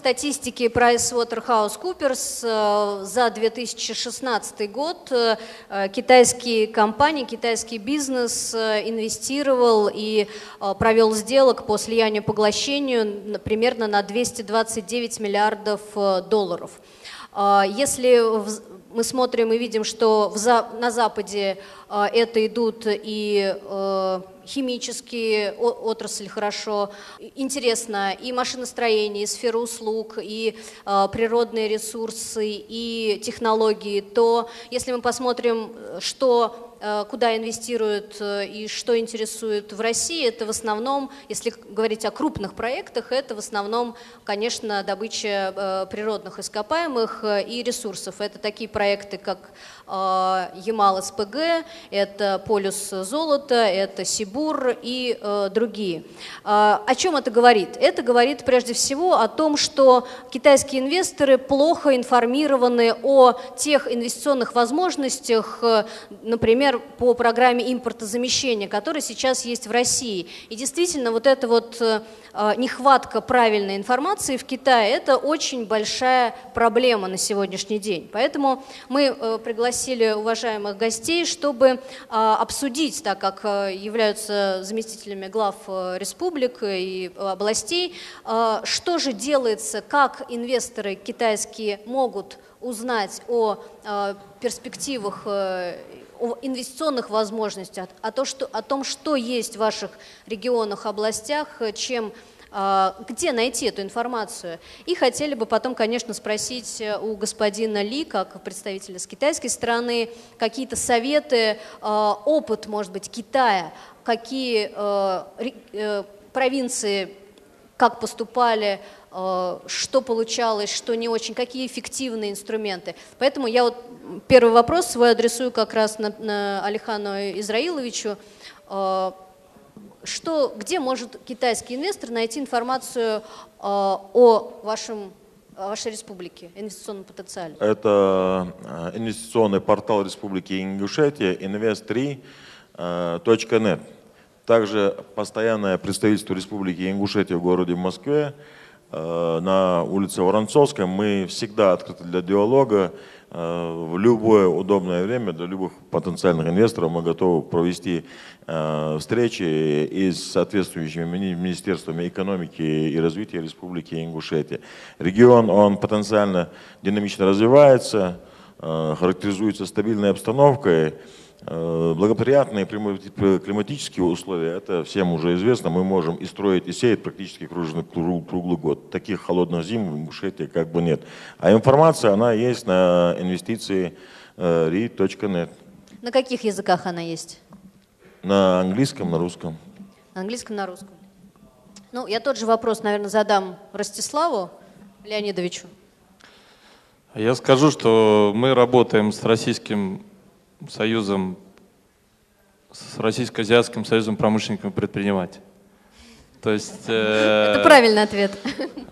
статистике PricewaterhouseCoopers за 2016 год китайские компании, китайский бизнес инвестировал и провел сделок по слиянию поглощению примерно на 229 миллиардов долларов. Если мы смотрим и видим, что на Западе это идут и химические отрасли хорошо, интересно и машиностроение, и сфера услуг, и э, природные ресурсы, и технологии, то если мы посмотрим, что Э, куда инвестируют э, и что интересует в России, это в основном, если говорить о крупных проектах, это в основном, конечно, добыча э, природных ископаемых и ресурсов. Это такие проекты, как Ямал-СПГ, это Полюс золота, это Сибур и другие. О чем это говорит? Это говорит прежде всего о том, что китайские инвесторы плохо информированы о тех инвестиционных возможностях, например, например, по программе импортозамещения, которая сейчас есть в России. И действительно, вот эта вот э, э, нехватка правильной информации в Китае – это очень большая проблема на сегодняшний день. Поэтому мы э, пригласили уважаемых гостей, чтобы обсудить, так как являются заместителями глав республик и областей, что же делается, как инвесторы китайские могут узнать о перспективах о инвестиционных возможностях, о, то, что, о том, что есть в ваших регионах, областях, чем а, где найти эту информацию. И хотели бы потом, конечно, спросить у господина Ли, как представителя с китайской стороны, какие-то советы, а, опыт, может быть, Китая, какие а, э, провинции как поступали, э, что получалось, что не очень, какие эффективные инструменты. Поэтому я вот первый вопрос свой адресую как раз на, на Алихану Израиловичу. Э, что, где может китайский инвестор найти информацию э, о вашем вашей республике, инвестиционном потенциале? Это инвестиционный портал Республики Ингушетия invest3.net. Также постоянное представительство Республики Ингушетия в городе Москве э, на улице Воронцовской. Мы всегда открыты для диалога. Э, в любое удобное время для любых потенциальных инвесторов мы готовы провести э, встречи и с соответствующими министерствами экономики и развития Республики Ингушетия. Регион, он потенциально динамично развивается, характеризуется стабильной обстановкой. Э, благоприятные климатические условия, это всем уже известно, мы можем и строить, и сеять практически круглый, круглый год. Таких холодных зим в Ингушетии как бы нет. А информация, она есть на инвестиции э, re.net. На каких языках она есть? На английском, на русском. На английском, на русском. Ну, я тот же вопрос, наверное, задам Ростиславу Леонидовичу. Я скажу, что мы работаем с российским союзом, с Российско-Азиатским союзом промышленников и предпринимателей. То есть, э, Это правильный ответ.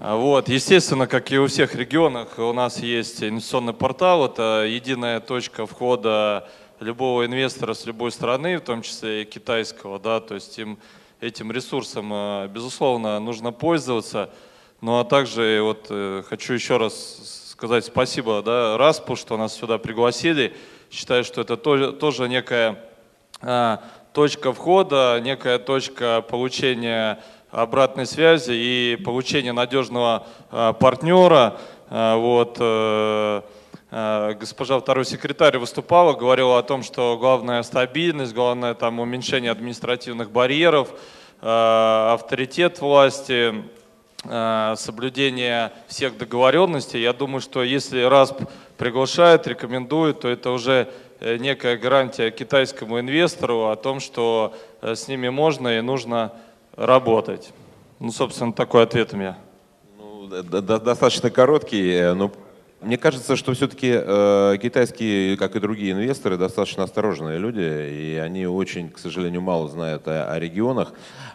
А вот, естественно, как и у всех регионах, у нас есть инвестиционный портал. Это единая точка входа любого инвестора с любой страны, в том числе и китайского. Да, то есть им, этим ресурсом, э, безусловно, нужно пользоваться. Ну а также вот, э, хочу еще раз сказать спасибо да, Распу, что нас сюда пригласили. Считаю, что это тоже, некая а, точка входа, некая точка получения обратной связи и получения надежного а, партнера. А, вот, а, госпожа второй секретарь выступала, говорила о том, что главная стабильность, главное там уменьшение административных барьеров, авторитет власти, соблюдение всех договоренностей. Я думаю, что если РАСП приглашает, рекомендует, то это уже э, некая гарантия китайскому инвестору о том, что э, с ними можно и нужно работать. Ну, собственно, такой ответ у меня. Ну, достаточно короткий, э, но мне кажется, что все-таки э, китайские, как и другие инвесторы, достаточно осторожные люди, и они очень, к сожалению, мало знают о, о регионах.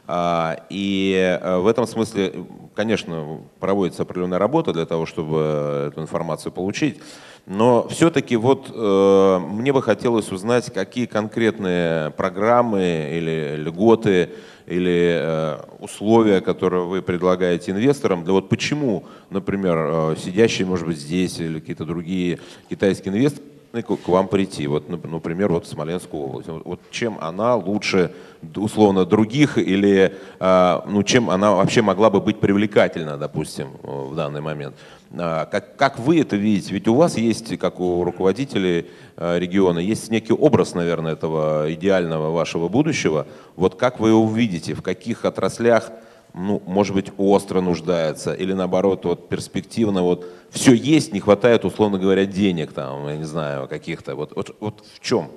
А, и в этом смысле, конечно, проводится определенная работа для того, чтобы эту информацию получить. Но все-таки вот э, мне бы хотелось узнать, какие конкретные программы или льготы или э, условия, которые вы предлагаете инвесторам? Для вот почему, например, э, сидящие, может быть, здесь или какие-то другие китайские инвесторы к вам прийти, вот, например, вот в Смоленскую область. Вот чем она лучше, условно, других или а, ну, чем она вообще могла бы быть привлекательна, допустим, в данный момент? А, как, как вы это видите? Ведь у вас есть, как у руководителей а, региона, есть некий образ, наверное, этого идеального вашего будущего. Вот как вы его увидите, в каких отраслях ну, может быть, остро нуждается, или наоборот, вот перспективно, вот все есть, не хватает, условно говоря, денег, там, я не знаю, каких-то, вот, вот, вот в чем?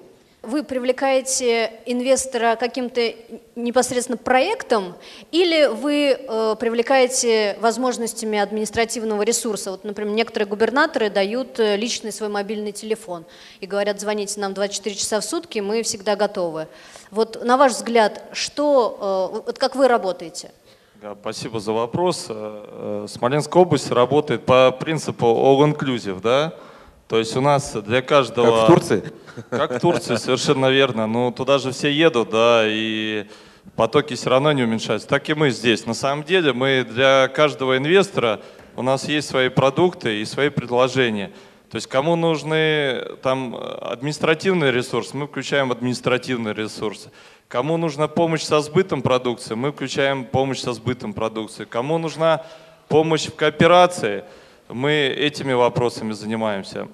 Вы привлекаете инвестора каким-то непосредственно проектом, или вы э, привлекаете возможностями административного ресурса? Вот, например, некоторые губернаторы дают э, личный свой мобильный телефон и говорят, звоните нам 24 часа в сутки, мы всегда готовы. Вот на ваш взгляд, что, э, вот как вы работаете? Спасибо за вопрос. Э, э, Смоленская область работает по принципу all-inclusive, да? То есть у нас для каждого... Как в Турции? Как в Турции, совершенно верно. Ну, туда же все едут, да, и потоки все равно не уменьшаются. Так и мы здесь. На самом деле мы для каждого инвестора, у нас есть свои продукты и свои предложения. То есть кому нужны там административный ресурс, мы включаем административный ресурс. Кому нужна помощь со сбытом продукции, мы включаем помощь со сбытом продукции. Кому нужна помощь в кооперации, мы этими вопросами занимаемся.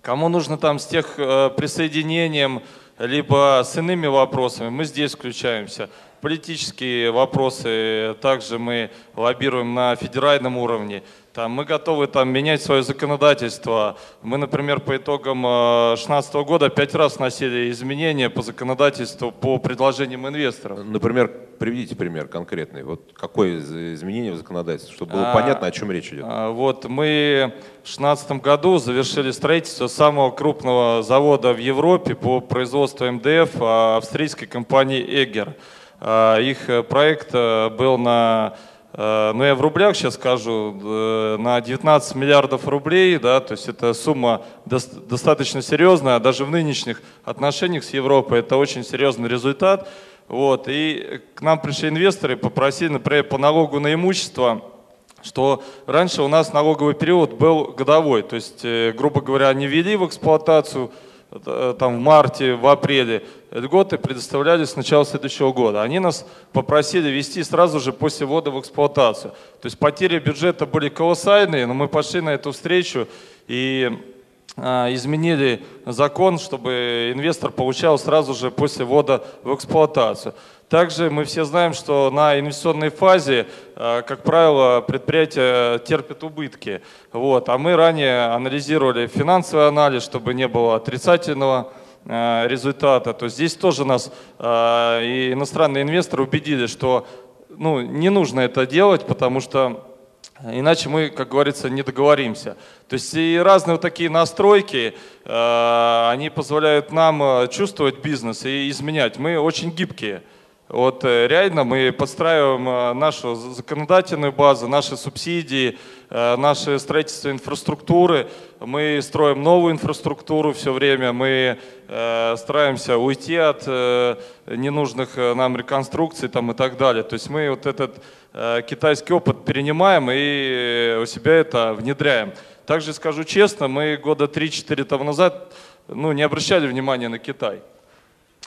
Кому нужно там с тех э, присоединением, либо с иными вопросами, мы здесь включаемся. Политические вопросы также мы лоббируем на федеральном уровне. Там, мы готовы там, менять свое законодательство. Мы, например, по итогам 2016 э, года пять раз вносили изменения по законодательству по предложениям инвесторов. Например, приведите пример конкретный. Вот какое изменение в законодательстве, чтобы было а, понятно, о чем речь идет. А, вот мы в 2016 году завершили строительство самого крупного завода в Европе по производству МДФ а, австрийской компании «Эгер». А, их э, проект э, был на Э, ну, я в рублях сейчас скажу, э, на 19 миллиардов рублей, да, то есть это сумма достаточно серьезная, даже в нынешних отношениях с Европой это очень серьезный результат. Вот, и к нам пришли инвесторы, попросили, например, по налогу на имущество, что раньше у нас налоговый период был годовой, то есть, э, грубо говоря, они ввели в эксплуатацию там в марте, в апреле льготы предоставляли с начала следующего года. Они нас попросили вести сразу же после ввода в эксплуатацию. То есть потери бюджета были колоссальные, но мы пошли на эту встречу и а, изменили закон, чтобы инвестор получал сразу же после ввода в эксплуатацию. Также мы все знаем, что на инвестиционной фазе, э, как правило, предприятия терпят убытки. Вот. А мы ранее анализировали финансовый анализ, чтобы не было отрицательного результата. То здесь тоже нас э, и иностранные инвесторы убедили, что ну, не нужно это делать, потому что Иначе мы, как говорится, не договоримся. То есть и разные вот такие настройки, они позволяют нам чувствовать бизнес и изменять. Мы очень гибкие. Вот реально мы подстраиваем нашу законодательную базу, наши субсидии, наше строительство инфраструктуры. Мы строим новую инфраструктуру все время, мы стараемся уйти от ненужных нам реконструкций там, и так далее. То есть мы вот этот китайский опыт перенимаем и у себя это внедряем. Также скажу честно, мы года 3-4 тому назад ну, не обращали внимания на Китай.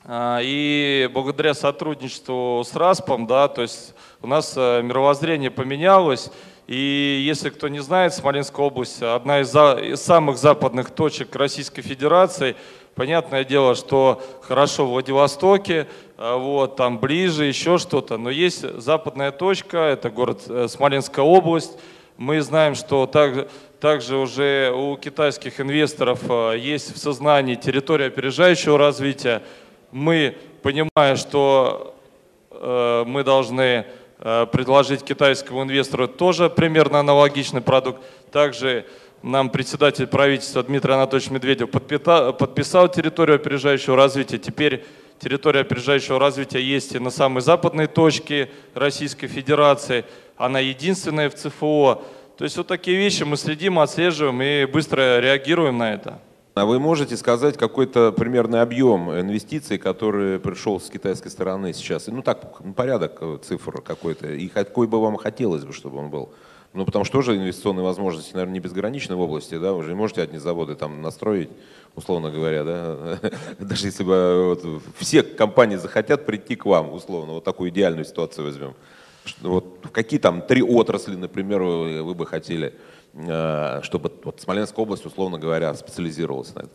А, и благодаря сотрудничеству с РАСПом, да, то есть у нас э, мировоззрение поменялось, и если кто не знает, Смоленская область одна из, за, из самых западных точек Российской Федерации. Понятное дело, что хорошо в Владивостоке, а, вот, там ближе, еще что-то, но есть западная точка, это город э, Смоленская область. Мы знаем, что так, также уже у китайских инвесторов э, есть в сознании территория опережающего развития, мы, понимая, что э, мы должны э, предложить китайскому инвестору тоже примерно аналогичный продукт, также нам председатель правительства Дмитрий Анатольевич Медведев подписал, территорию опережающего развития. Теперь территория опережающего развития есть и на самой западной точке Российской Федерации. Она единственная в ЦФО. То есть вот такие вещи мы следим, отслеживаем и быстро реагируем на это. А вы можете сказать какой-то примерный объем инвестиций, который пришел с китайской стороны сейчас? Ну так, порядок цифр какой-то. И какой бы вам хотелось бы, чтобы он был? Ну, потому что тоже инвестиционные возможности, наверное, не безграничны в области, да, вы же не можете одни заводы там настроить, условно говоря, да, даже если бы вот, все компании захотят прийти к вам, условно, вот такую идеальную ситуацию возьмем. Вот какие там три отрасли, например, вы, бы хотели Э, чтобы вот Смоленская область, условно говоря, специализировалась на этом?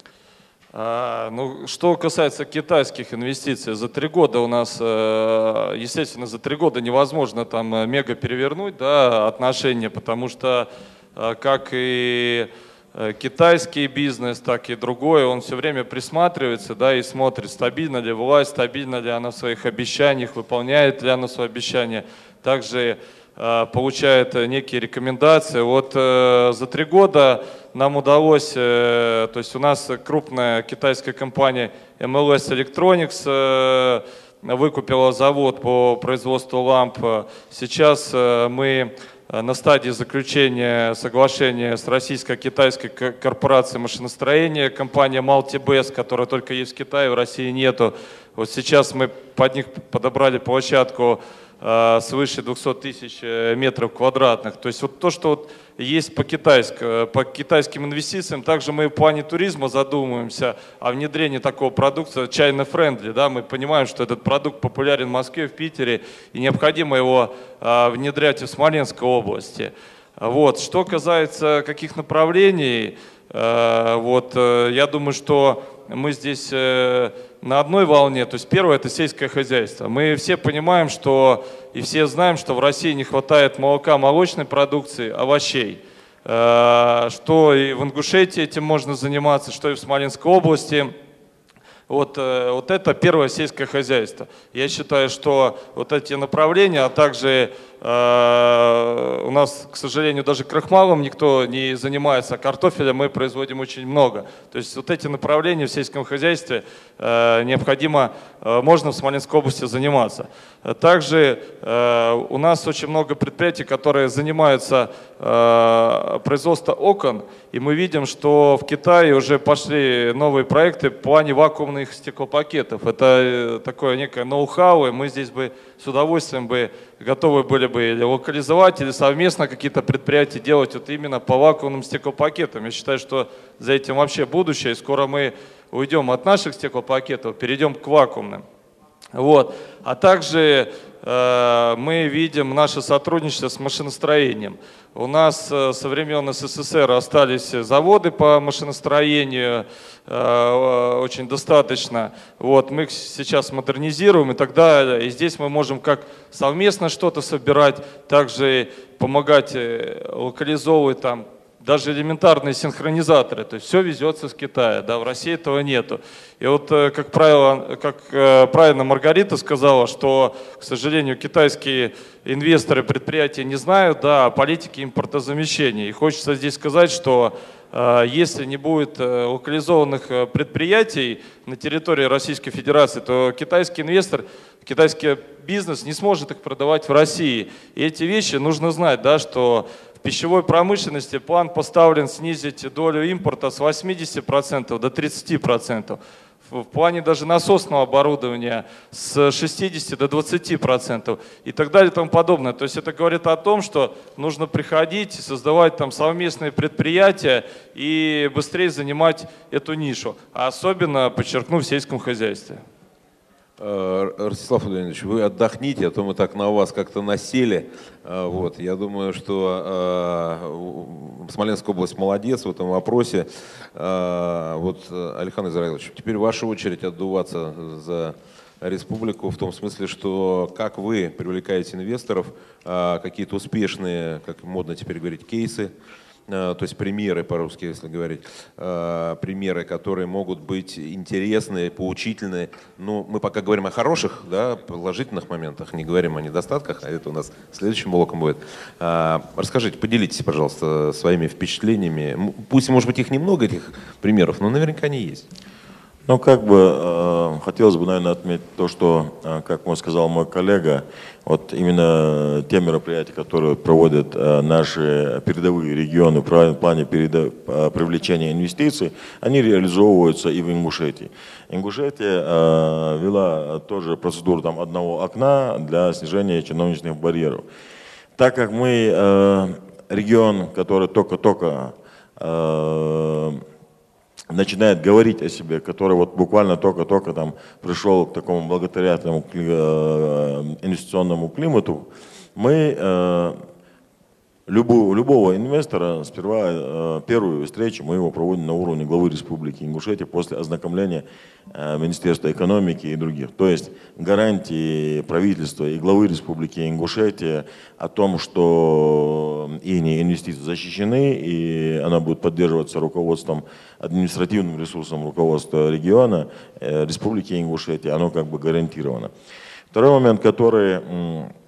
А, ну, что касается китайских инвестиций, за три года у нас, э, естественно, за три года невозможно там э, мега перевернуть да, отношения, потому что как и китайский бизнес, так и другой, он все время присматривается да, и смотрит, стабильно ли власть, стабильно ли она в своих обещаниях, выполняет ли она свои обещания. Также Э, получает некие рекомендации. Вот э, за три года нам удалось, э, то есть у нас крупная китайская компания MLS Electronics выкупила завод по производству ламп. Сейчас мы на стадии заключения соглашения с российско-китайской корпорацией машиностроения, компания Multibest, которая только есть в Китае, в России нету. Вот сейчас мы под них подобрали площадку свыше 200 тысяч э, метров квадратных. То есть вот то, что вот есть по, китайск, по китайским инвестициям, также мы в плане туризма задумываемся о внедрении такого продукта China Friendly. Да? Мы понимаем, что этот продукт популярен в Москве, в Питере, и необходимо его э, внедрять и в Смоленской области. Вот. Что касается каких направлений, вот, я думаю, что мы здесь на одной волне. То есть первое – это сельское хозяйство. Мы все понимаем, что и все знаем, что в России не хватает молока, молочной продукции, овощей. Э, что и в Ингушетии этим можно заниматься, что и в Смоленской области. Вот, э, вот это первое сельское хозяйство. Я считаю, что вот эти направления, а также у нас, к сожалению, даже крахмалом никто не занимается, а картофеля мы производим очень много. То есть вот эти направления в сельском хозяйстве э, необходимо, э, можно в Смоленской области заниматься. Также у нас очень много предприятий, которые занимаются производством окон, и мы видим, что в Китае уже пошли новые проекты в плане вакуумных стеклопакетов. Это такое некое ноу-хау, и мы здесь бы с удовольствием бы готовы были бы или локализовать, или совместно какие-то предприятия делать вот именно по вакуумным стеклопакетам. Я считаю, что за этим вообще будущее, и скоро мы уйдем от наших стеклопакетов, перейдем к вакуумным. Вот. А также э, мы видим наше сотрудничество с машиностроением. У нас э, со времен СССР остались заводы по машиностроению, э, очень достаточно. Вот, мы их сейчас модернизируем, и тогда и здесь мы можем как совместно что-то собирать, также помогать локализовывать там даже элементарные синхронизаторы, то есть все везется с Китая, да, в России этого нету. И вот, э, как правило, как э, правильно Маргарита сказала, что, к сожалению, китайские инвесторы, предприятия не знают, да, о политике импортозамещения. И хочется здесь сказать, что э, если не будет локализованных предприятий на территории Российской Федерации, то китайский инвестор, китайский бизнес не сможет их продавать в России. И эти вещи нужно знать, да, что пищевой промышленности план поставлен снизить долю импорта с 80% до 30%. В плане даже насосного оборудования с 60 до 20% и так далее и тому подобное. То есть это говорит о том, что нужно приходить, создавать там совместные предприятия и быстрее занимать эту нишу. А особенно, подчеркну, в сельском хозяйстве. Э, Ростислав Владимирович, вы отдохните, а то мы так на вас как-то насели. Э, вот. Я думаю, что э, Смоленская область молодец в этом вопросе. Вот, Александр Израилович, теперь ваша очередь отдуваться за республику в том смысле, что как вы привлекаете инвесторов, какие-то успешные, как модно теперь говорить, кейсы, то есть примеры по-русски, если говорить, э, примеры, которые могут быть интересные, поучительные. Ну, мы пока говорим о хороших, да, положительных моментах, не говорим о недостатках, а это у нас следующим блоком будет. Э, расскажите, поделитесь, пожалуйста, своими впечатлениями. Пусть, может быть, их немного, этих примеров, но наверняка они есть. Ну, как бы хотелось бы, наверное, отметить то, что, э, как мой сказал мой коллега, вот именно те мероприятия, которые проводят э, наши передовые регионы в плане привлечения инвестиций, они реализовываются и в Ингушетии. Ингушетия э, вела тоже процедуру там, одного окна для снижения чиновничных барьеров. Так как мы э, регион, который только-только э, начинает говорить о себе, который вот буквально только-только там пришел к такому благотворительному э, инвестиционному климату, мы э, любого, любого инвестора сперва э, первую встречу мы его проводим на уровне главы Республики Ингушетия после ознакомления э, Министерства экономики и других. То есть гарантии правительства и главы Республики Ингушетия о том, что их инвестиции защищены и она будет поддерживаться руководством, административным ресурсом руководства региона э, Республики Ингушетия, оно как бы гарантировано. Второй момент, который Э,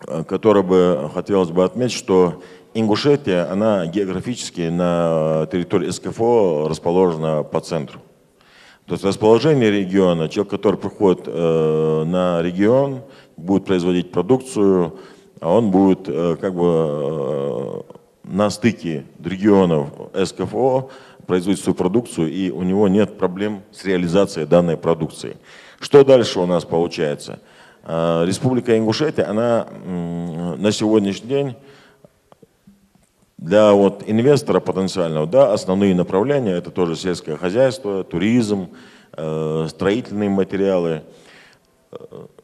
который бы хотелось бы отметить, что Ингушетия, она географически на территории СКФО расположена по центру. То есть расположение региона, человек, который приходит э, на регион, будет производить продукцию, а он будет э, как бы э, на стыке регионов СКФО производить свою продукцию, и у него нет проблем с реализацией данной продукции. Что дальше у нас получается? А, Республика Ингушетия, она на сегодняшний день для вот инвестора потенциального, да, основные направления это тоже сельское хозяйство, туризм, э, строительные материалы,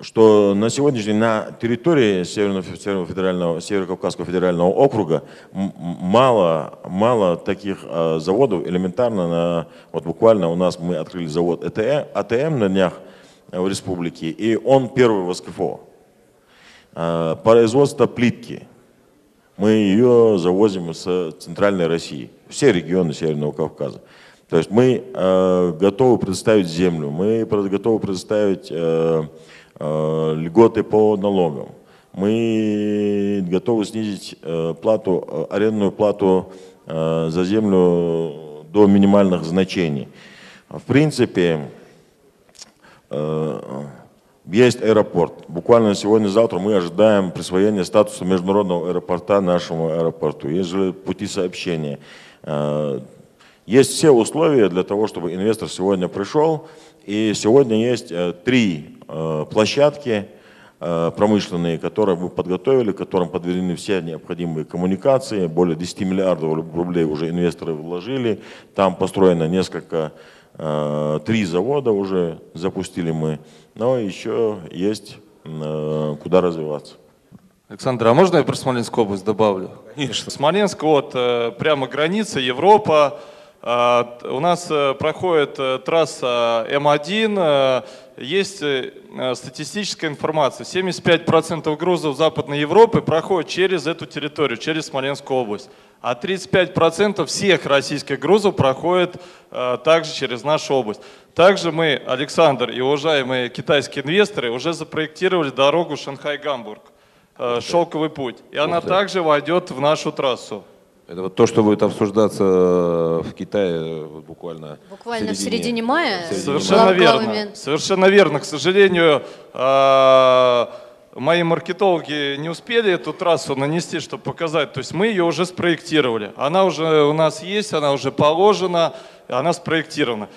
что на сегодняшний день на территории Северного, федерального, Северо-Кавказского федерального округа мало, мало таких э, заводов, элементарно, на, вот буквально у нас мы открыли завод АТМ на днях, в республике, и он первый в СКФО. А, производство плитки. Мы ее завозим с центральной России, все регионы Северного Кавказа. То есть мы э, готовы предоставить землю, мы готовы предоставить э, э, льготы по налогам, мы готовы снизить э, плату, арендную плату э, за землю до минимальных значений. В принципе, Э, есть аэропорт. Буквально сегодня-завтра мы ожидаем присвоения статуса международного аэропорта нашему аэропорту. Есть же пути сообщения. Э, есть все условия для того, чтобы инвестор сегодня пришел. И сегодня есть э, три площадки промышленные, которые мы подготовили, которым подведены все необходимые коммуникации. Более 10 миллиардов рублей уже инвесторы вложили. Там построено несколько Э, три завода уже запустили мы, но еще есть э, куда развиваться. Александр, а можно я про Смоленскую область добавлю? Конечно. Смоленск, вот э, прямо граница, Европа. У нас проходит трасса М1, есть статистическая информация. 75% грузов Западной Европы проходит через эту территорию, через Смоленскую область а 35% всех российских грузов проходит э, также через нашу область. Также мы, Александр и уважаемые китайские инвесторы, уже запроектировали дорогу Шанхай-Гамбург, э, шелковый путь, и она также войдет в нашу трассу. Это вот то, что будет обсуждаться э, в Китае буквально. Буквально в середине, в середине мая. Совершенно верно. Совершенно верно. К сожалению, э, мои маркетологи не успели эту трассу нанести, чтобы показать. То есть мы ее уже спроектировали. Она уже у нас есть, она уже положена, она спроектирована.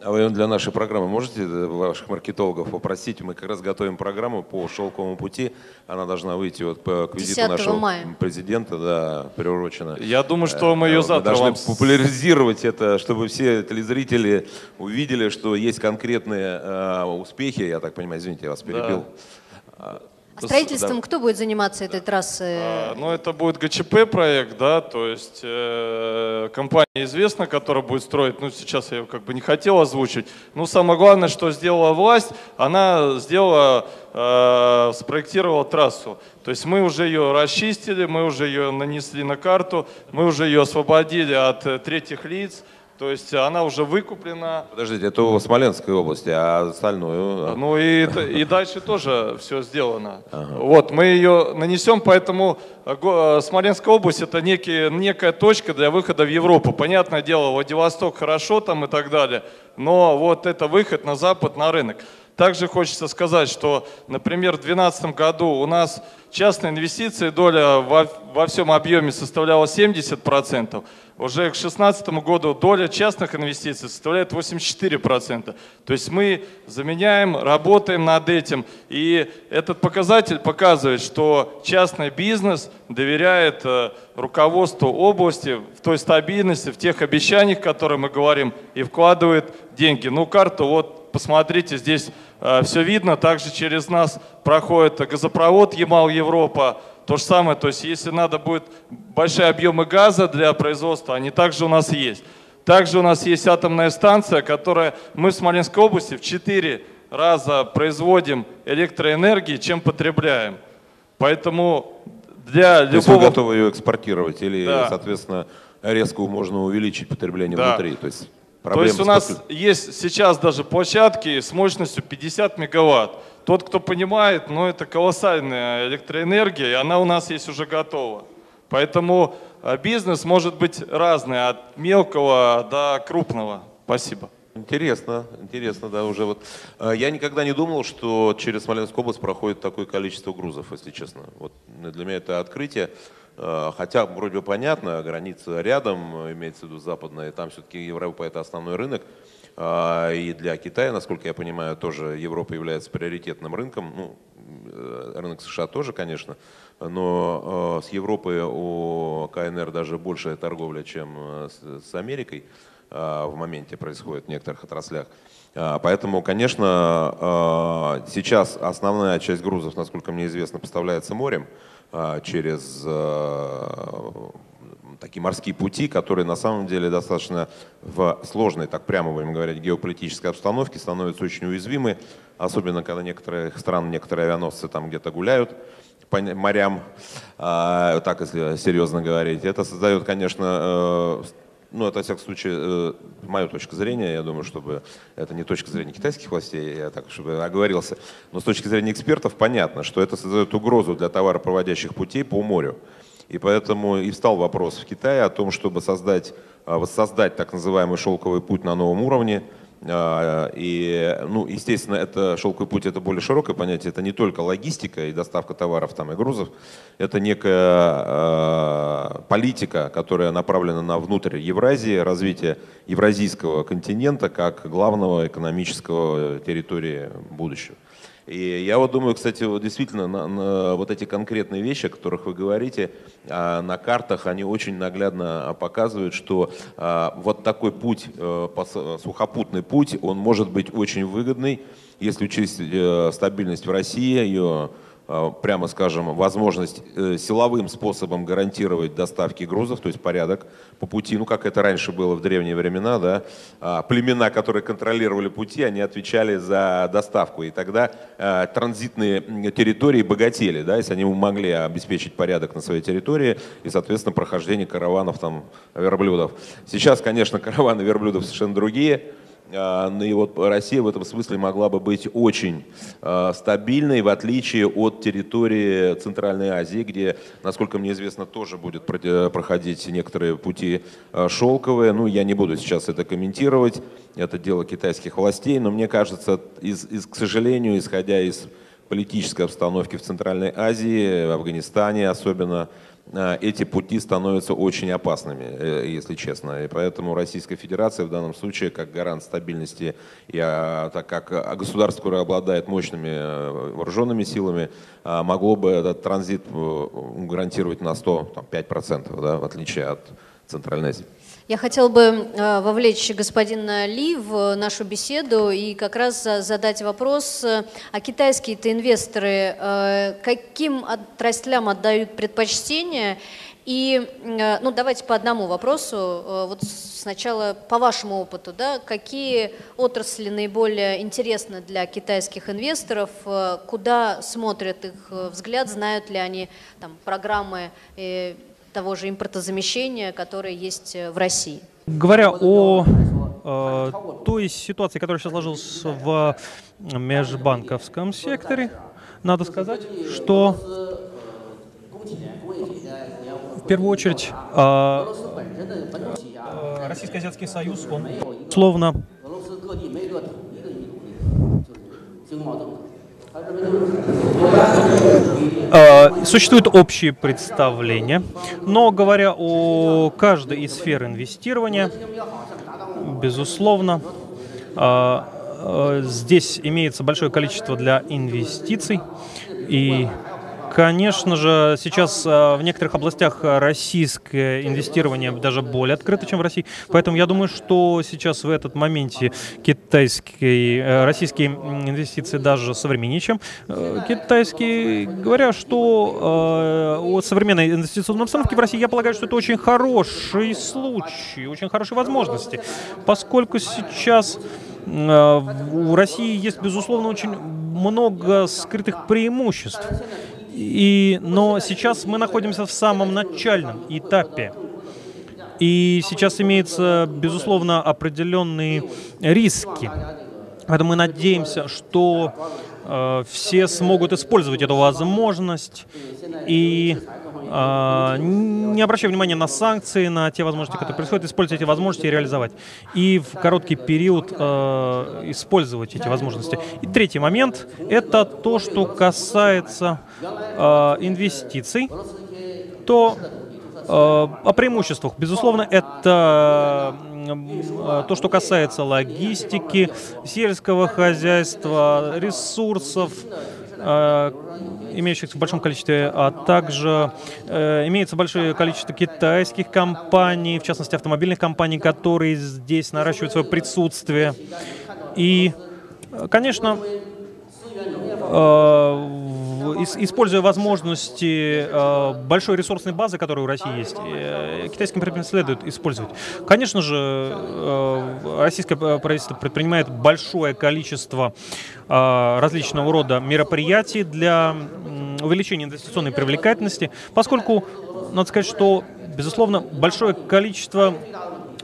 А вы для нашей программы можете ваших маркетологов попросить? Мы как раз готовим программу по шелковому пути. Она должна выйти вот по, визиту нашего мая. президента, да, приурочена. Я думаю, что мы ее завтра мы должны вам... популяризировать это, чтобы все телезрители увидели, что есть конкретные э, успехи. Я так понимаю, извините, я вас перебил. Да. А строительством да. кто будет заниматься этой трассой? А, ну, это будет ГЧП проект, да, то есть э, компания известна, которая будет строить, ну, сейчас я как бы не хотел озвучить, но самое главное, что сделала власть, она сделала, э, спроектировала трассу. То есть мы уже ее расчистили, мы уже ее нанесли на карту, мы уже ее освободили от э, третьих лиц, То есть она уже выкуплена. Подождите, это в Смоленской области, а остальное? Ну и, и дальше тоже все сделано. Ага. Вот, мы ее нанесем, поэтому э, э, Смоленская область это некий, некая точка для выхода в Европу. Понятное дело, Владивосток хорошо там и так далее, но вот это выход на запад, на рынок. Также хочется сказать, что, например, в 2012 году у нас частные инвестиции, доля во, во всем объеме составляла 70%. Уже к 2016 году доля частных инвестиций составляет 84%. То есть мы заменяем, работаем над этим. И этот показатель показывает, что частный бизнес доверяет э, руководству области в той стабильности, в тех обещаниях, которые мы говорим, и вкладывает деньги. Ну, карту вот посмотрите, здесь Э, все видно. Также через нас проходит газопровод Ямал-Европа. То же самое, то есть если надо будет большие объемы газа для производства, они также у нас есть. Также у нас есть атомная станция, которая мы в Смоленской области в 4 раза производим электроэнергии, чем потребляем. Поэтому для любого... То есть вы готовы ее экспортировать или, да. соответственно, резко можно увеличить потребление да. внутри? То есть то есть у нас есть сейчас даже площадки с мощностью 50 мегаватт. Тот, кто понимает, ну это колоссальная электроэнергия, и она у нас есть уже готова. Поэтому а, бизнес может быть разный, от мелкого до крупного. Спасибо. Интересно, интересно, да, уже вот. А, я никогда не думал, что через Смоленскую область проходит такое количество грузов, если честно. Вот для меня это открытие. Э, хотя вроде понятно, граница рядом, имеется в виду западная, там все-таки Европа это основной рынок. А, и для Китая, насколько я понимаю, тоже Европа является приоритетным рынком. Ну, э, рынок США тоже, конечно, но э, с Европой у КНР даже большая торговля, чем с Америкой в моменте происходит в некоторых отраслях. Поэтому, конечно, сейчас основная часть грузов, насколько мне известно, поставляется морем. А, через э, такие морские пути, которые на самом деле достаточно в сложной, так прямо будем говорить, геополитической обстановке становятся очень уязвимы, особенно когда некоторые страны, некоторые авианосцы там где-то гуляют по морям, а, так если серьезно говорить. Это создает, конечно, э, ну, это, во всяком случае, э, моя точка зрения, я думаю, чтобы это не точка зрения китайских властей, я так, чтобы оговорился, но с точки зрения экспертов понятно, что это создает угрозу для товаропроводящих путей по морю. И поэтому и встал вопрос в Китае о том, чтобы создать, а, воссоздать так называемый шелковый путь на новом уровне – и, ну, естественно, это шелковый путь это более широкое понятие. Это не только логистика и доставка товаров там, и грузов. Это некая э, политика, которая направлена на внутрь Евразии, развитие евразийского континента как главного экономического территории будущего. И я вот думаю, кстати, вот действительно, на, на вот эти конкретные вещи, о которых вы говорите, а, на картах они очень наглядно показывают, что а, вот такой путь, а, сухопутный путь, он может быть очень выгодный, если учесть а, стабильность в России, ее прямо скажем, возможность э, силовым способом гарантировать доставки грузов, то есть порядок по пути, ну как это раньше было в древние времена, да, а, племена, которые контролировали пути, они отвечали за доставку, и тогда э, транзитные территории богатели, да, если они могли обеспечить порядок на своей территории и, соответственно, прохождение караванов там верблюдов. Сейчас, конечно, караваны верблюдов совершенно другие, и вот Россия в этом смысле могла бы быть очень а, стабильной, в отличие от территории Центральной Азии, где, насколько мне известно, тоже будет проходить некоторые пути а, шелковые. Ну, я не буду сейчас это комментировать, это дело китайских властей, но мне кажется, из, из, к сожалению, исходя из политической обстановки в Центральной Азии, в Афганистане особенно, эти пути становятся очень опасными, э, если честно. И поэтому Российская Федерация в данном случае, как гарант стабильности, и, а, так как государство, которое обладает мощными э, вооруженными силами, могло бы этот транзит гарантировать на 105%, да, в отличие от Центральной Азии. Я хотела бы э, вовлечь господина Ли в нашу беседу и как раз задать вопрос, э, а китайские-то инвесторы э, каким отраслям отдают предпочтение? И, ну, давайте по одному вопросу. Вот сначала по вашему опыту, да, какие отрасли наиболее интересны для китайских инвесторов, куда смотрят их взгляд, знают ли они там программы того же импортозамещения, которое есть э, в России? Говоря о э, той ситуации, которая сейчас сложилась в межбанковском секторе, надо сказать, что в первую очередь э, Российско-Азиатский союз, он словно существуют общие представления, но говоря о каждой из сфер инвестирования, безусловно, э, э, здесь имеется большое количество для инвестиций, и Конечно же, сейчас э, в некоторых областях российское инвестирование даже более открыто, чем в России. Поэтому я думаю, что сейчас в этот моменте китайские, э, российские инвестиции даже современнее, чем э, китайские. Говоря, что о современной инвестиционной обстановке в России, я полагаю, что это очень хороший случай, очень хорошие возможности, поскольку сейчас у России есть, безусловно, очень много скрытых преимуществ. И, но сейчас мы находимся в самом начальном этапе. И сейчас имеются, безусловно, определенные риски. Поэтому мы надеемся, что э, все смогут использовать эту возможность и не обращая внимания на санкции, на те возможности, которые происходят, использовать эти возможности и реализовать. И в короткий период э, использовать эти возможности. И третий момент — это то, что касается э, инвестиций, то э, о преимуществах. Безусловно, это то, что касается логистики, сельского хозяйства, ресурсов, имеющихся в большом количестве, а также э, имеется большое количество китайских компаний, в частности автомобильных компаний, которые здесь наращивают свое присутствие. И, конечно, э, используя возможности э, большой ресурсной базы, которая у России есть, э, китайским предприятиям следует использовать. Конечно же, э, российское правительство предпринимает большое количество различного рода мероприятий для увеличения инвестиционной привлекательности, поскольку, надо сказать, что, безусловно, большое количество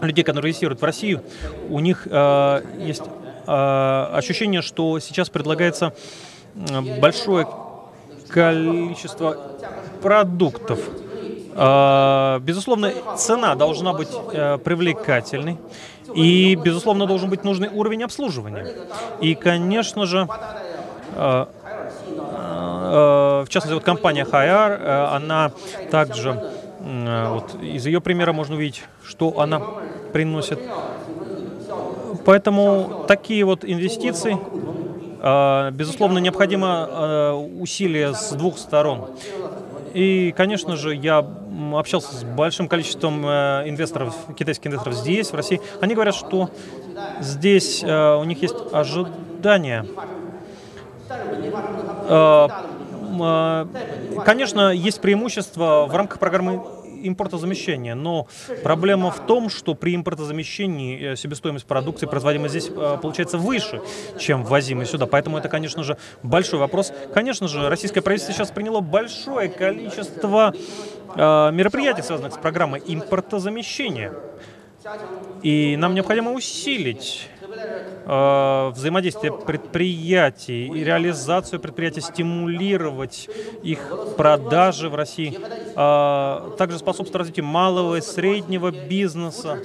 людей, которые инвестируют в Россию, у них есть ощущение, что сейчас предлагается большое количество продуктов. А, безусловно, цена должна быть э, привлекательной. И, безусловно, должен быть нужный уровень обслуживания. И, конечно же, э, э, в частности, вот компания Хайар, она также, вот из ее примера можно увидеть, что она приносит. Поэтому такие вот инвестиции а, безусловно, необходимо а, усилие с двух сторон. И, конечно же, я общался с большим количеством э, инвесторов, китайских инвесторов здесь, в России. Они говорят, что здесь э, у них есть ожидания. А, конечно, есть преимущество в рамках программы импортозамещения. Но проблема в том, что при импортозамещении э, себестоимость продукции, производимой здесь, э, получается выше, чем ввозимой сюда. Поэтому это, конечно же, большой вопрос. Конечно же, российское правительство сейчас приняло большое количество э, мероприятий, связанных с программой импортозамещения. И нам необходимо усилить взаимодействие предприятий и реализацию предприятий, стимулировать их продажи в России, э, также способствовать развитию малого и среднего бизнеса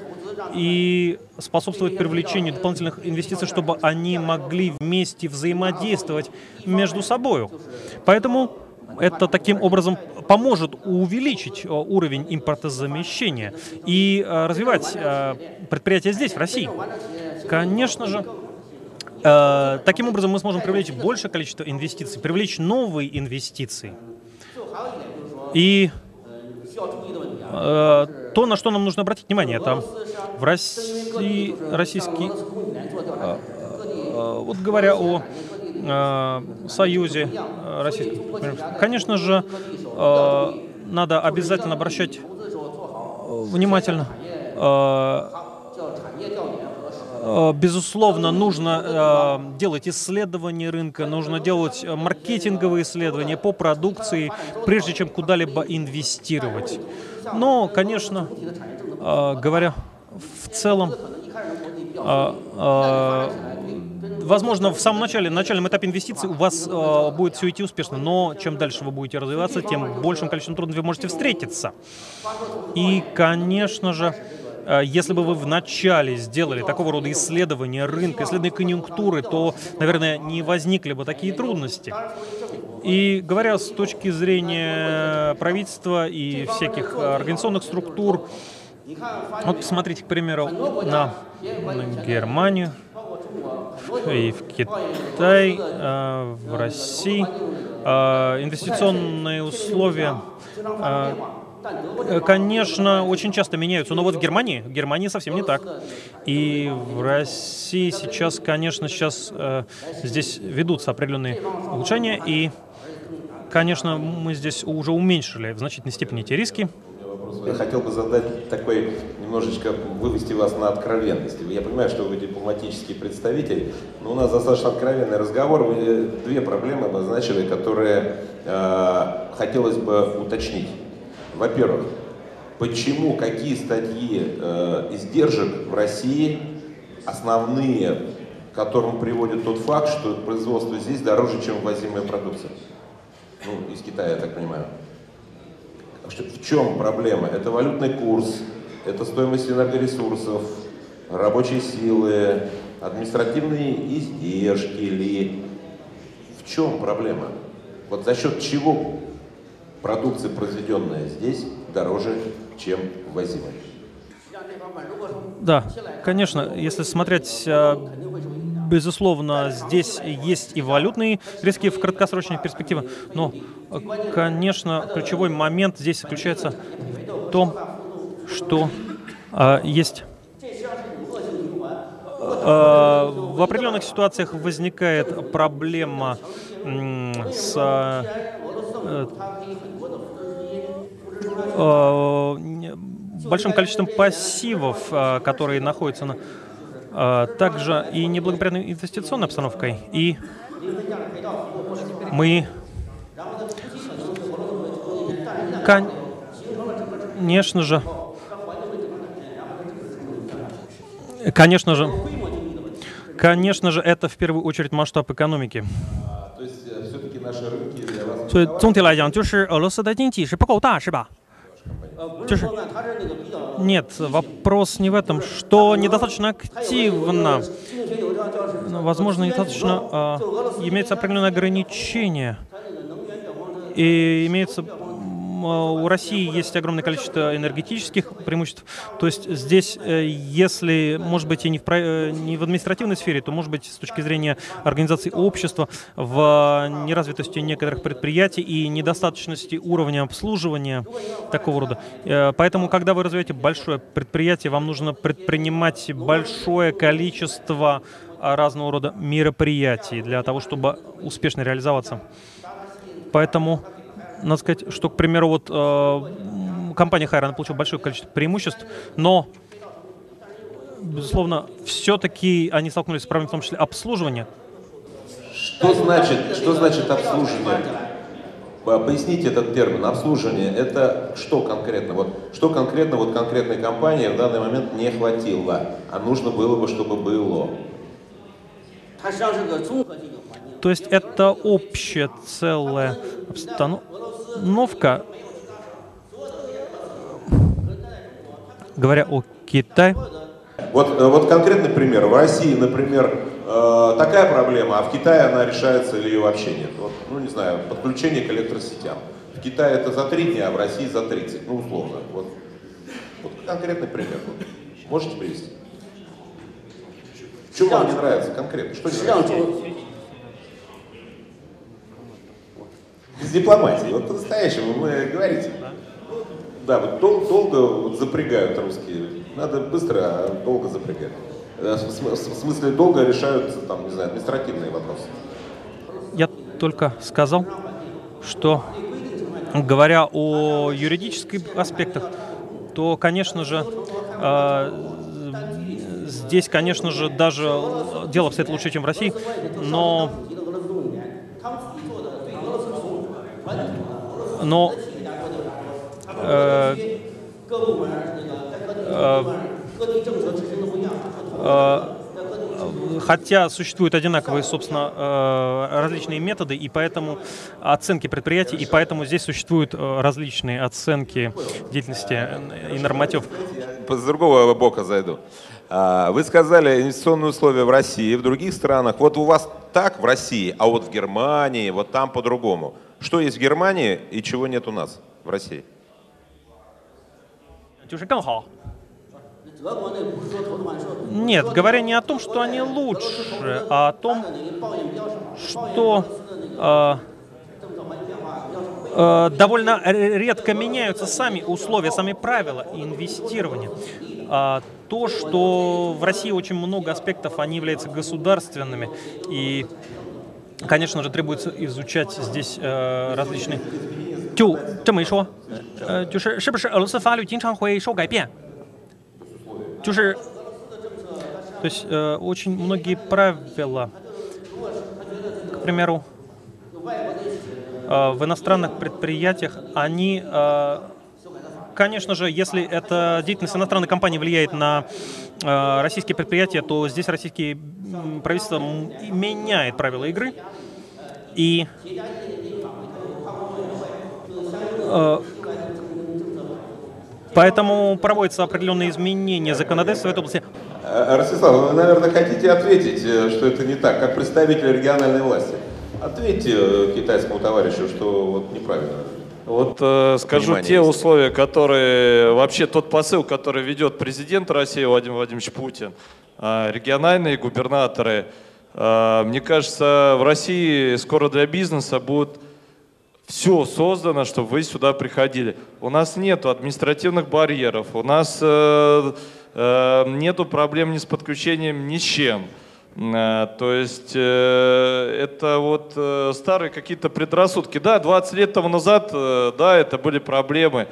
и способствовать привлечению дополнительных инвестиций, чтобы они могли вместе взаимодействовать между собой. Поэтому это таким образом поможет увеличить э, уровень импортозамещения и э, развивать э, предприятия здесь, в России. Конечно же, таким образом мы сможем привлечь большее количество инвестиций, привлечь новые инвестиции. И то, на что нам нужно обратить внимание, это в России, российский, вот говоря о Э, союзе э, российском. Конечно же, э, надо обязательно обращать внимательно. Безусловно, нужно делать исследования рынка, нужно делать маркетинговые исследования по продукции, прежде чем куда-либо инвестировать. Но, конечно, говоря в целом, возможно, в самом начале, на начальном этапе инвестиций у вас а, будет все идти успешно, но чем дальше вы будете развиваться, тем большим количеством трудностей вы можете встретиться. И, конечно же, если бы вы вначале сделали такого рода исследования рынка, исследования конъюнктуры, то, наверное, не возникли бы такие трудности. И говоря с точки зрения правительства и всяких организационных структур, вот посмотрите, к примеру, на, на Германию и в Китай, э, в России. Э, инвестиционные условия конечно, очень часто меняются. Но вот в Германии, в Германии совсем не так. И в России сейчас, конечно, сейчас э, здесь ведутся определенные улучшения. И, конечно, мы здесь уже уменьшили в значительной степени эти риски. Я хотел бы задать такой, немножечко вывести вас на откровенность. Я понимаю, что вы дипломатический представитель, но у нас достаточно откровенный разговор. Вы две проблемы обозначили, которые э, хотелось бы уточнить. Во-первых, почему, какие статьи э, издержек в России основные, к которым приводит тот факт, что производство здесь дороже, чем ввозимая продукция? Ну, из Китая, я так понимаю. В чем проблема? Это валютный курс, это стоимость энергоресурсов, рабочей силы, административные издержки ли. В чем проблема? Вот за счет чего продукция, произведенная здесь, дороже, чем ввозимая? Да, конечно, если смотреть а, безусловно, здесь есть и валютные риски в краткосрочной перспективе, но, конечно, ключевой момент здесь заключается в том, что а, есть а, в определенных ситуациях возникает проблема с а, большим количеством пассивов, а, которые находятся на также и неблагоприятной инвестиционной обстановкой. И мы, конечно же, конечно же, конечно же, это в первую очередь масштаб экономики. То есть э, все-таки наши рынки для вас... 所以总体来讲，就是俄罗斯的经济是不够大，是吧？нет, вопрос не в этом, что недостаточно активно. Возможно, недостаточно а, имеется определенное ограничение. И имеется у России есть огромное количество энергетических преимуществ. То есть здесь, э, если, может быть, и не в, э, не в административной сфере, то, может быть, с точки зрения организации общества, в неразвитости некоторых предприятий и недостаточности уровня обслуживания такого рода. Э, поэтому, когда вы развиваете большое предприятие, вам нужно предпринимать большое количество разного рода мероприятий для того, чтобы успешно реализоваться. Поэтому надо сказать, что, к примеру, вот э, компания Хайра, она получила большое количество преимуществ, но, безусловно, все-таки они столкнулись с проблемой, в том числе обслуживания. Что значит, что значит обслуживание? Поясните этот термин. Обслуживание – это что конкретно? Вот, что конкретно вот конкретной компании в данный момент не хватило, а нужно было бы, чтобы было? То есть это общая целая обстановка говоря о Китае, вот, э, вот конкретный пример. В России, например, э, такая проблема, а в Китае она решается или ее вообще нет. Вот, ну, не знаю, подключение к электросетям. В Китае это за три дня, а в России за 30, ну, условно. Вот, вот конкретный пример. Вот. Можете привести? Что вам не нравится конкретно? Что не нравится? Без дипломатии. Вот по-настоящему вы говорите. Да, вот дол- долго вот запрягают русские. Надо быстро, а долго запрягают. Э, в смысле, долго решаются, там, не знаю, административные вопросы. Я только сказал, что говоря о юридических аспектах, то, конечно же, э, здесь, конечно же, даже дело обстоит лучше, чем в России, но но э, э, хотя существуют одинаковые, собственно, э, различные методы, и поэтому оценки предприятий, и поэтому здесь существуют э, различные оценки деятельности и норматив. С другого бока зайду. А, вы сказали инвестиционные условия в России, в других странах. Вот у вас так в России, а вот в Германии, вот там по-другому. Что есть в Германии и чего нет у нас в России? 就是更好。нет, говоря не о том, что они лучше, а о том, что э, э, довольно редко меняются сами условия, сами правила инвестирования. А то, что в России очень много аспектов, они являются государственными, и, конечно же, требуется изучать здесь э, различные 就这么一说，呃，就是是不是俄罗斯法律经常会受改变？就是то есть э, очень многие правила, к примеру, э, в иностранных предприятиях, они, э, конечно же, если эта деятельность иностранной компании влияет на э, российские предприятия, то здесь российские правительства меняет правила игры. И э, Поэтому проводятся определенные изменения законодательства в этой области. Э, Ростислав, вы, наверное, хотите ответить, что это не так, как представитель региональной власти. Ответьте китайскому товарищу, что вот неправильно. Вот э, скажу те есть. условия, которые, вообще тот посыл, который ведет президент России Владимир Владимирович Путин, э, региональные губернаторы, э, мне кажется, в России скоро для бизнеса будут все создано, чтобы вы сюда приходили. У нас нет административных барьеров, у нас э, э, нету проблем ни с подключением, ни с чем. Э, то есть э, это вот э, старые какие-то предрассудки. Да, 20 лет тому назад, да, это были проблемы.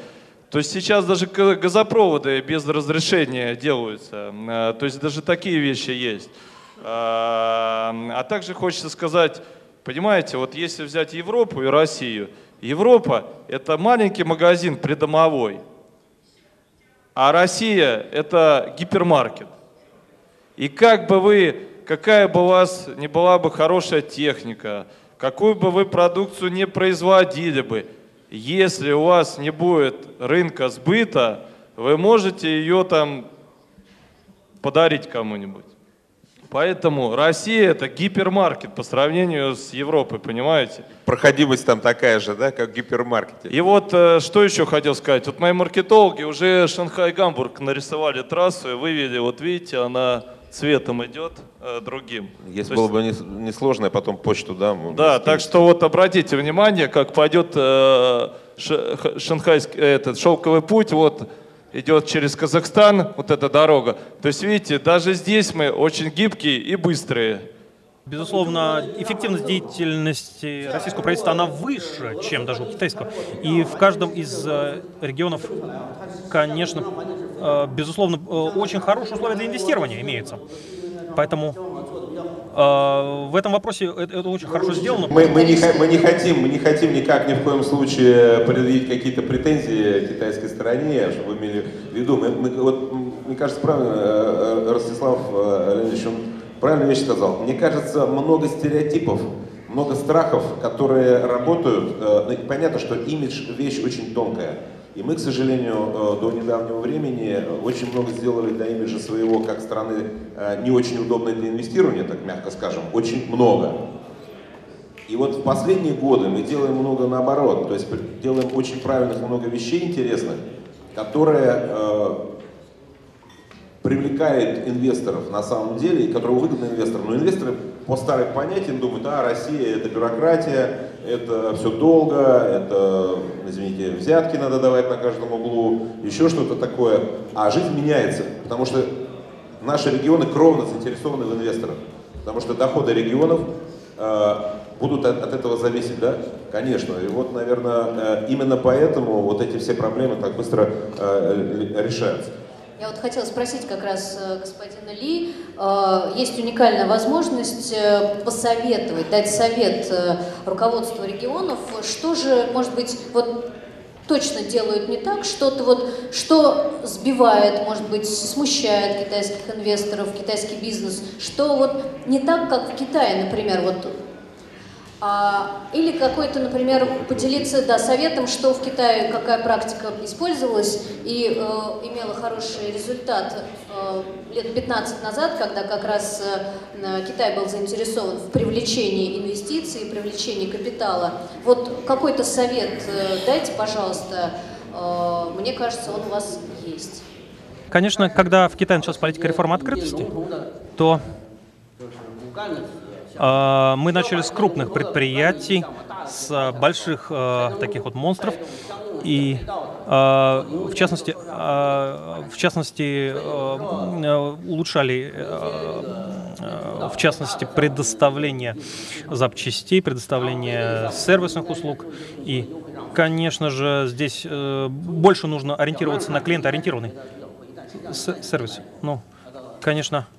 То есть сейчас даже газопроводы без разрешения делаются. То есть даже такие вещи есть. А также хочется сказать, Понимаете, вот если взять Европу и Россию, Европа – это маленький магазин придомовой, а Россия – это гипермаркет. И как бы вы, какая бы у вас не была бы хорошая техника, какую бы вы продукцию не производили бы, если у вас не будет рынка сбыта, вы можете ее там подарить кому-нибудь. Поэтому Россия это гипермаркет по сравнению с Европой, понимаете? Проходимость там такая же, да, как в гипермаркете. И вот э, что еще хотел сказать. Вот мои маркетологи уже Шанхай-Гамбург нарисовали трассу и вывели, вот видите, она цветом идет э, другим. Если То было есть... бы несложно, не потом почту, да? Да, так что вот обратите внимание, как пойдет э, шанхайский этот шелковый путь, вот идет через Казахстан, вот эта дорога. То есть, видите, даже здесь мы очень гибкие и быстрые. Безусловно, эффективность деятельности российского правительства, она выше, чем даже у китайского. И в каждом из э, регионов, конечно, э, безусловно, э, очень хорошие условия для инвестирования имеются. Поэтому в этом вопросе это, это очень хорошо сделано. Мы, мы, не, мы не хотим, мы не хотим никак ни в коем случае предъявить какие-то претензии китайской стороне, чтобы вы имели в виду. Мы, мы, вот, мне кажется, правильно Ростислав Леонидович, он правильную вещь сказал. Мне кажется, много стереотипов, много страхов, которые работают. Ну, понятно, что имидж вещь очень тонкая. И мы, к сожалению, э, до недавнего времени очень много сделали для имиджа своего как страны э, не очень удобной для инвестирования, так мягко скажем, очень много. И вот в последние годы мы делаем много наоборот, то есть делаем очень правильных много вещей интересных, которые э, привлекает инвесторов на самом деле, и которые выгодны инвесторам. Но инвесторы по старым понятиям думают, а, Россия это бюрократия, это все долго, это, извините, взятки надо давать на каждом углу, еще что-то такое. А жизнь меняется, потому что наши регионы кровно заинтересованы в инвесторах, потому что доходы регионов э, будут от, от этого зависеть, да? Конечно. И вот, наверное, э, именно поэтому вот эти все проблемы так быстро э, решаются. Я вот хотела спросить как раз э, господина Ли. Э, есть уникальная возможность э, посоветовать, дать совет руководству регионов. Что же, может быть, вот точно делают не так, что-то вот, что сбивает, может быть, смущает китайских инвесторов, китайский бизнес, что вот не так, как в Китае, например, вот или какой-то, например, поделиться да, советом, что в Китае, какая практика использовалась и э, имела хороший результат э, лет 15 назад, когда как раз э, Китай был заинтересован в привлечении инвестиций, привлечении капитала. Вот какой-то совет э, дайте, пожалуйста. Э, мне кажется, он у вас есть. Конечно, когда в Китае началась политика реформы открытости, то а, мы начали с крупных предприятий, с больших а, таких вот монстров, и а, в частности, в частности улучшали в частности, предоставление запчастей, предоставление сервисных услуг. И, конечно же, здесь э, больше нужно ориентироваться на клиентоориентированный сервис. Ну, конечно, а,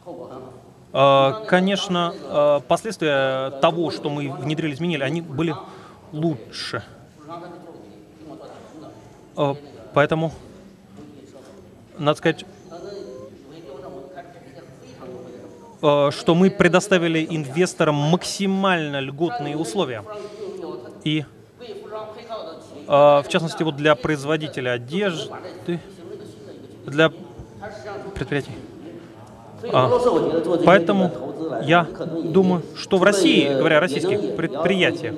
конечно, а, последствия того, что мы внедрили, изменили, они были лучше. А, поэтому, надо сказать, что мы предоставили инвесторам максимально льготные условия. И, в частности, вот для производителя одежды, для предприятий. А, поэтому я думаю, что в России, говоря о российских предприятиях,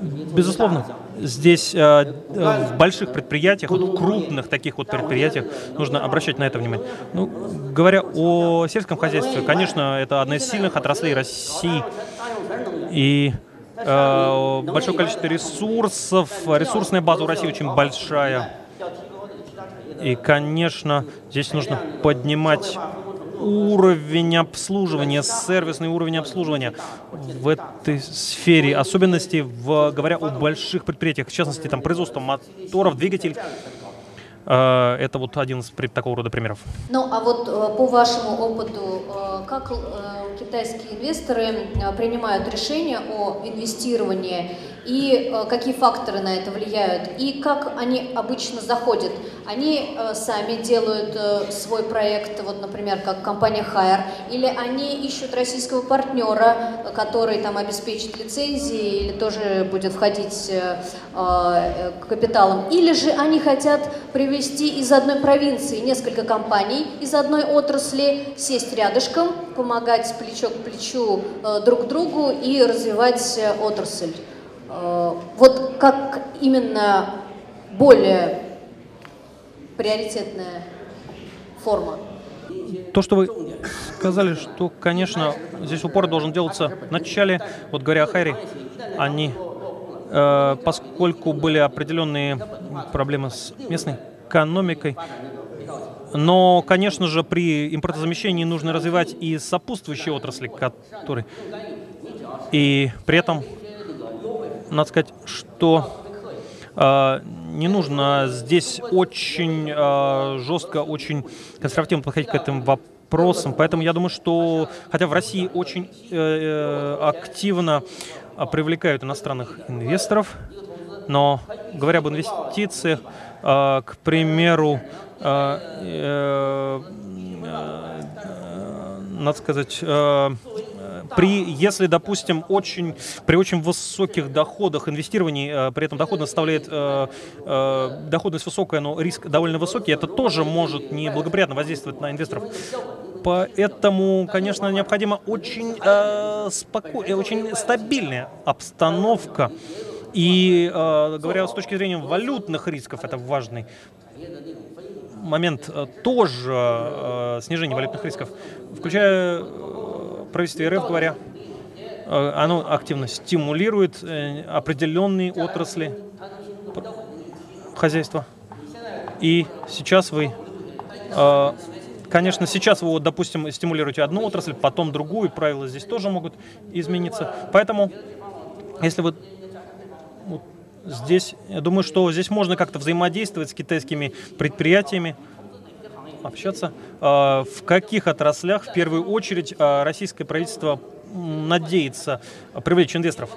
безусловно, здесь э, в больших предприятиях, вот в крупных таких вот предприятиях нужно обращать на это внимание. Ну, говоря о сельском хозяйстве, конечно, это одна из сильных отраслей России. И э, большое количество ресурсов, ресурсная база у России очень большая. И, конечно, здесь нужно поднимать уровень обслуживания, сервисный уровень обслуживания в этой сфере, особенности в, говоря о больших предприятиях, в частности, там производство моторов, двигателей, э, это вот один из такого рода примеров. Ну, а вот э, по вашему опыту, э, как китайские инвесторы принимают решения о инвестировании и какие факторы на это влияют, и как они обычно заходят. Они э, сами делают э, свой проект, вот, например, как компания Hire, или они ищут российского партнера, который там обеспечит лицензии или тоже будет входить капиталом, или же они хотят привести из одной провинции несколько компаний из одной отрасли, сесть рядышком, помогать плечо к плечу друг другу и развивать отрасль. Э, вот как именно более приоритетная форма? То, что вы сказали, что, конечно, здесь упор должен делаться в начале, вот говоря о Хайре, они, э, поскольку были определенные проблемы с местной экономикой, но, конечно же, при импортозамещении нужно развивать и сопутствующие отрасли, которые... И при этом надо сказать, что не нужно здесь очень э, жестко, очень консервативно подходить к этим вопросам. Поэтому я думаю, что хотя в России очень э, э активно привлекают иностранных инвесторов, но говоря об инвестициях, э, к примеру, э, э, э, надо сказать, э, при, если, допустим, очень, при очень высоких доходах инвестирований, э, при этом доходность составляет, э, э, доходность высокая, но риск довольно высокий, это тоже может неблагоприятно воздействовать на инвесторов. Поэтому, конечно, необходима очень, э, споко... очень стабильная обстановка. И, э, говоря с точки зрения валютных рисков, это важный момент тоже э, снижения валютных рисков, включая правительстве РФ говоря, э, оно активно стимулирует э, определенные отрасли хозяйства. И сейчас вы, э, конечно, сейчас вы, допустим, стимулируете одну отрасль, потом другую, правила здесь тоже могут измениться. Поэтому, если вы вот здесь, я думаю, что здесь можно как-то взаимодействовать с китайскими предприятиями, общаться. А, в каких отраслях в первую очередь а, российское правительство надеется привлечь инвесторов?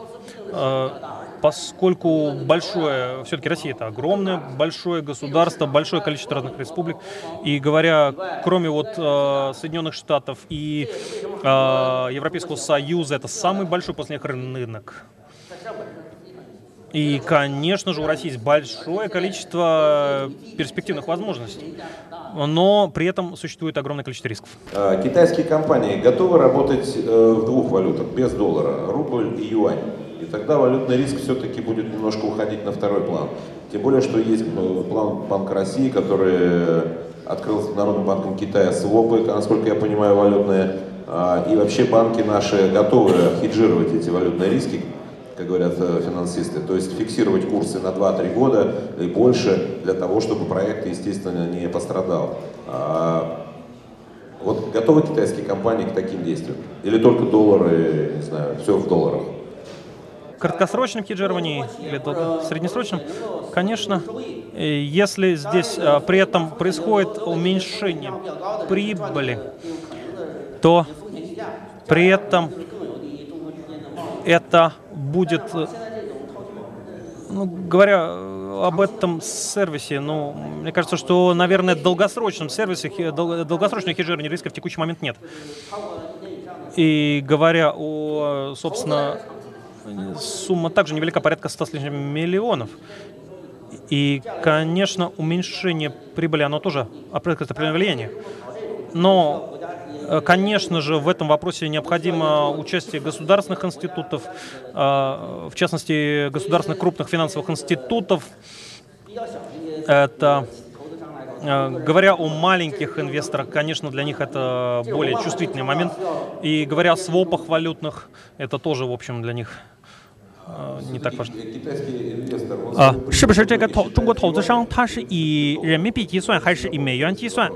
А, поскольку большое, все-таки Россия это огромное, большое государство, большое количество разных республик, и говоря, кроме вот Соединенных Штатов и Европейского Союза, это самый большой после них рынок. И, конечно же, у России есть большое количество перспективных возможностей, но при этом существует огромное количество рисков. А, китайские компании готовы работать э, в двух валютах, без доллара, рубль и юань. И тогда валютный риск все-таки будет немножко уходить на второй план. Тем более, что есть э, план Банка России, который открыл с Народным банком Китая свопы, насколько я понимаю, валютные. А, и вообще банки наши готовы хеджировать эти валютные риски, как говорят э, финансисты, то есть фиксировать курсы на 2-3 года и больше для того, чтобы проект, естественно, не пострадал. А вот готовы китайские компании к таким действиям? Или только доллары, не знаю, все в долларах? краткосрочном хеджировании или среднесрочном, конечно, если здесь а, при этом происходит уменьшение прибыли, то при этом это будет, э, ну, говоря э, об этом сервисе, ну, мне кажется, что, наверное, в долгосрочном сервисе, долгосрочного хеджирования риска в текущий момент нет. И говоря о, собственно, сумма также невелика, порядка 100 с лишним миллионов. И, конечно, уменьшение прибыли, оно тоже оказывает определенное влияние. Но Э, конечно же, в этом вопросе необходимо участие государственных институтов, э, в частности, государственных крупных финансовых институтов. Это э, Говоря о маленьких инвесторах, конечно, для них это более чувствительный момент. И говоря о свопах валютных, это тоже, в общем, для них не так важно. 啊，是不是这个投中国投资商他是以人民币计算还是以美元计算？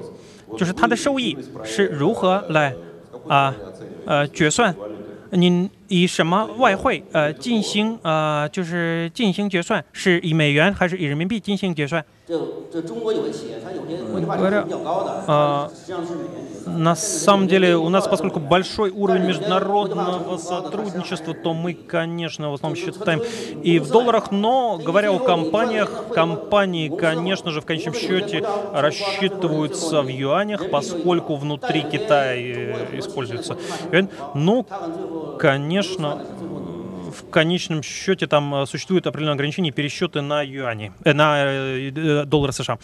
就是它的收益是如何来啊呃决算？您以什么外汇呃进行呃就是进行决算？是以美元还是以人民币进行决算？Говоря, На самом деле, у нас, поскольку большой уровень международного сотрудничества, то мы, конечно, в основном считаем и в долларах, но, говоря о компаниях, компании, конечно же, в конечном счете рассчитываются в юанях, поскольку внутри Китая используется юань. Ну, конечно, в конечном счете там э, существуют определенные ограничения пересчеты на юани, э, на доллары США.